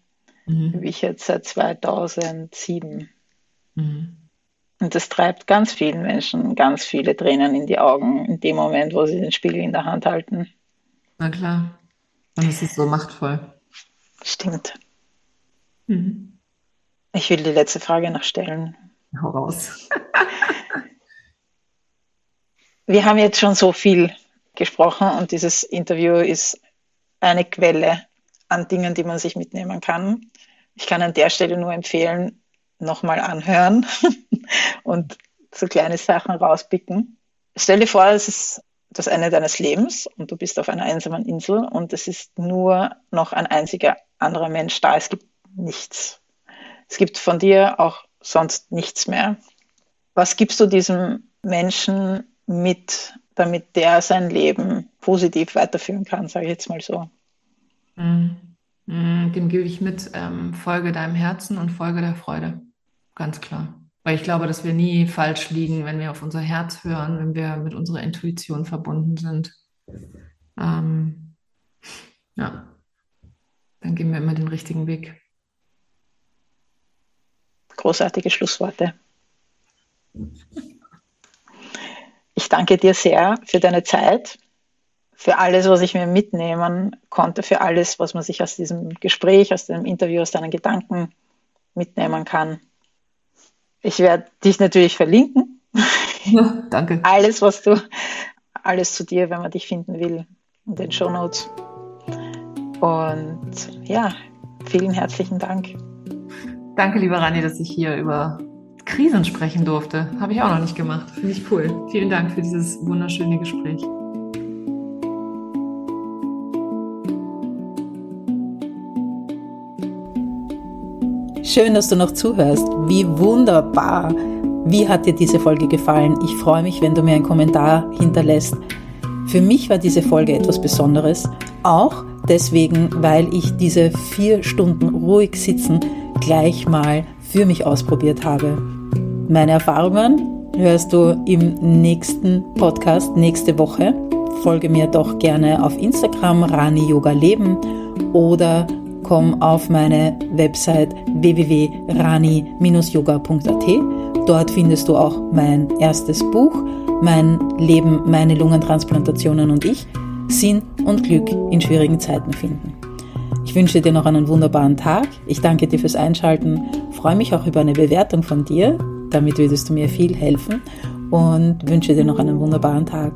mhm. habe ich jetzt seit 2007. Mhm. Und das treibt ganz vielen Menschen ganz viele Tränen in die Augen in dem Moment, wo sie den Spiegel in der Hand halten. Na klar. Und es ist so machtvoll. Stimmt. Mhm. Ich will die letzte Frage noch stellen. Hau raus. [laughs] Wir haben jetzt schon so viel gesprochen und dieses Interview ist eine Quelle an Dingen, die man sich mitnehmen kann. Ich kann an der Stelle nur empfehlen, nochmal anhören [laughs] und so kleine Sachen rauspicken. Stell dir vor, es ist das Ende deines Lebens und du bist auf einer einsamen Insel und es ist nur noch ein einziger anderer Mensch da. Es gibt nichts. Es gibt von dir auch sonst nichts mehr. Was gibst du diesem Menschen mit, damit der sein Leben positiv weiterführen kann, sage ich jetzt mal so? Mm, mm, dem gebe ich mit, ähm, folge deinem Herzen und folge der Freude. Ganz klar. Weil ich glaube, dass wir nie falsch liegen, wenn wir auf unser Herz hören, wenn wir mit unserer Intuition verbunden sind. Ähm, ja, dann gehen wir immer den richtigen Weg großartige Schlussworte. Ich danke dir sehr für deine Zeit, für alles, was ich mir mitnehmen konnte, für alles, was man sich aus diesem Gespräch, aus dem Interview, aus deinen Gedanken mitnehmen kann. Ich werde dich natürlich verlinken. Ja, danke. Alles, was du, alles zu dir, wenn man dich finden will, in den Show Notes. Und ja, vielen herzlichen Dank. Danke, lieber Rani, dass ich hier über Krisen sprechen durfte. Habe ich auch noch nicht gemacht. Finde ich cool. Vielen Dank für dieses wunderschöne Gespräch. Schön, dass du noch zuhörst. Wie wunderbar. Wie hat dir diese Folge gefallen? Ich freue mich, wenn du mir einen Kommentar hinterlässt. Für mich war diese Folge etwas Besonderes, auch deswegen, weil ich diese vier Stunden ruhig sitzen gleich mal für mich ausprobiert habe. Meine Erfahrungen hörst du im nächsten Podcast nächste Woche. Folge mir doch gerne auf Instagram Rani Yoga Leben oder komm auf meine Website www.rani-yoga.at. Dort findest du auch mein erstes Buch, Mein Leben, meine Lungentransplantationen und ich, Sinn und Glück in schwierigen Zeiten finden. Ich wünsche dir noch einen wunderbaren Tag. Ich danke dir fürs Einschalten. Freue mich auch über eine Bewertung von dir. Damit würdest du mir viel helfen und wünsche dir noch einen wunderbaren Tag.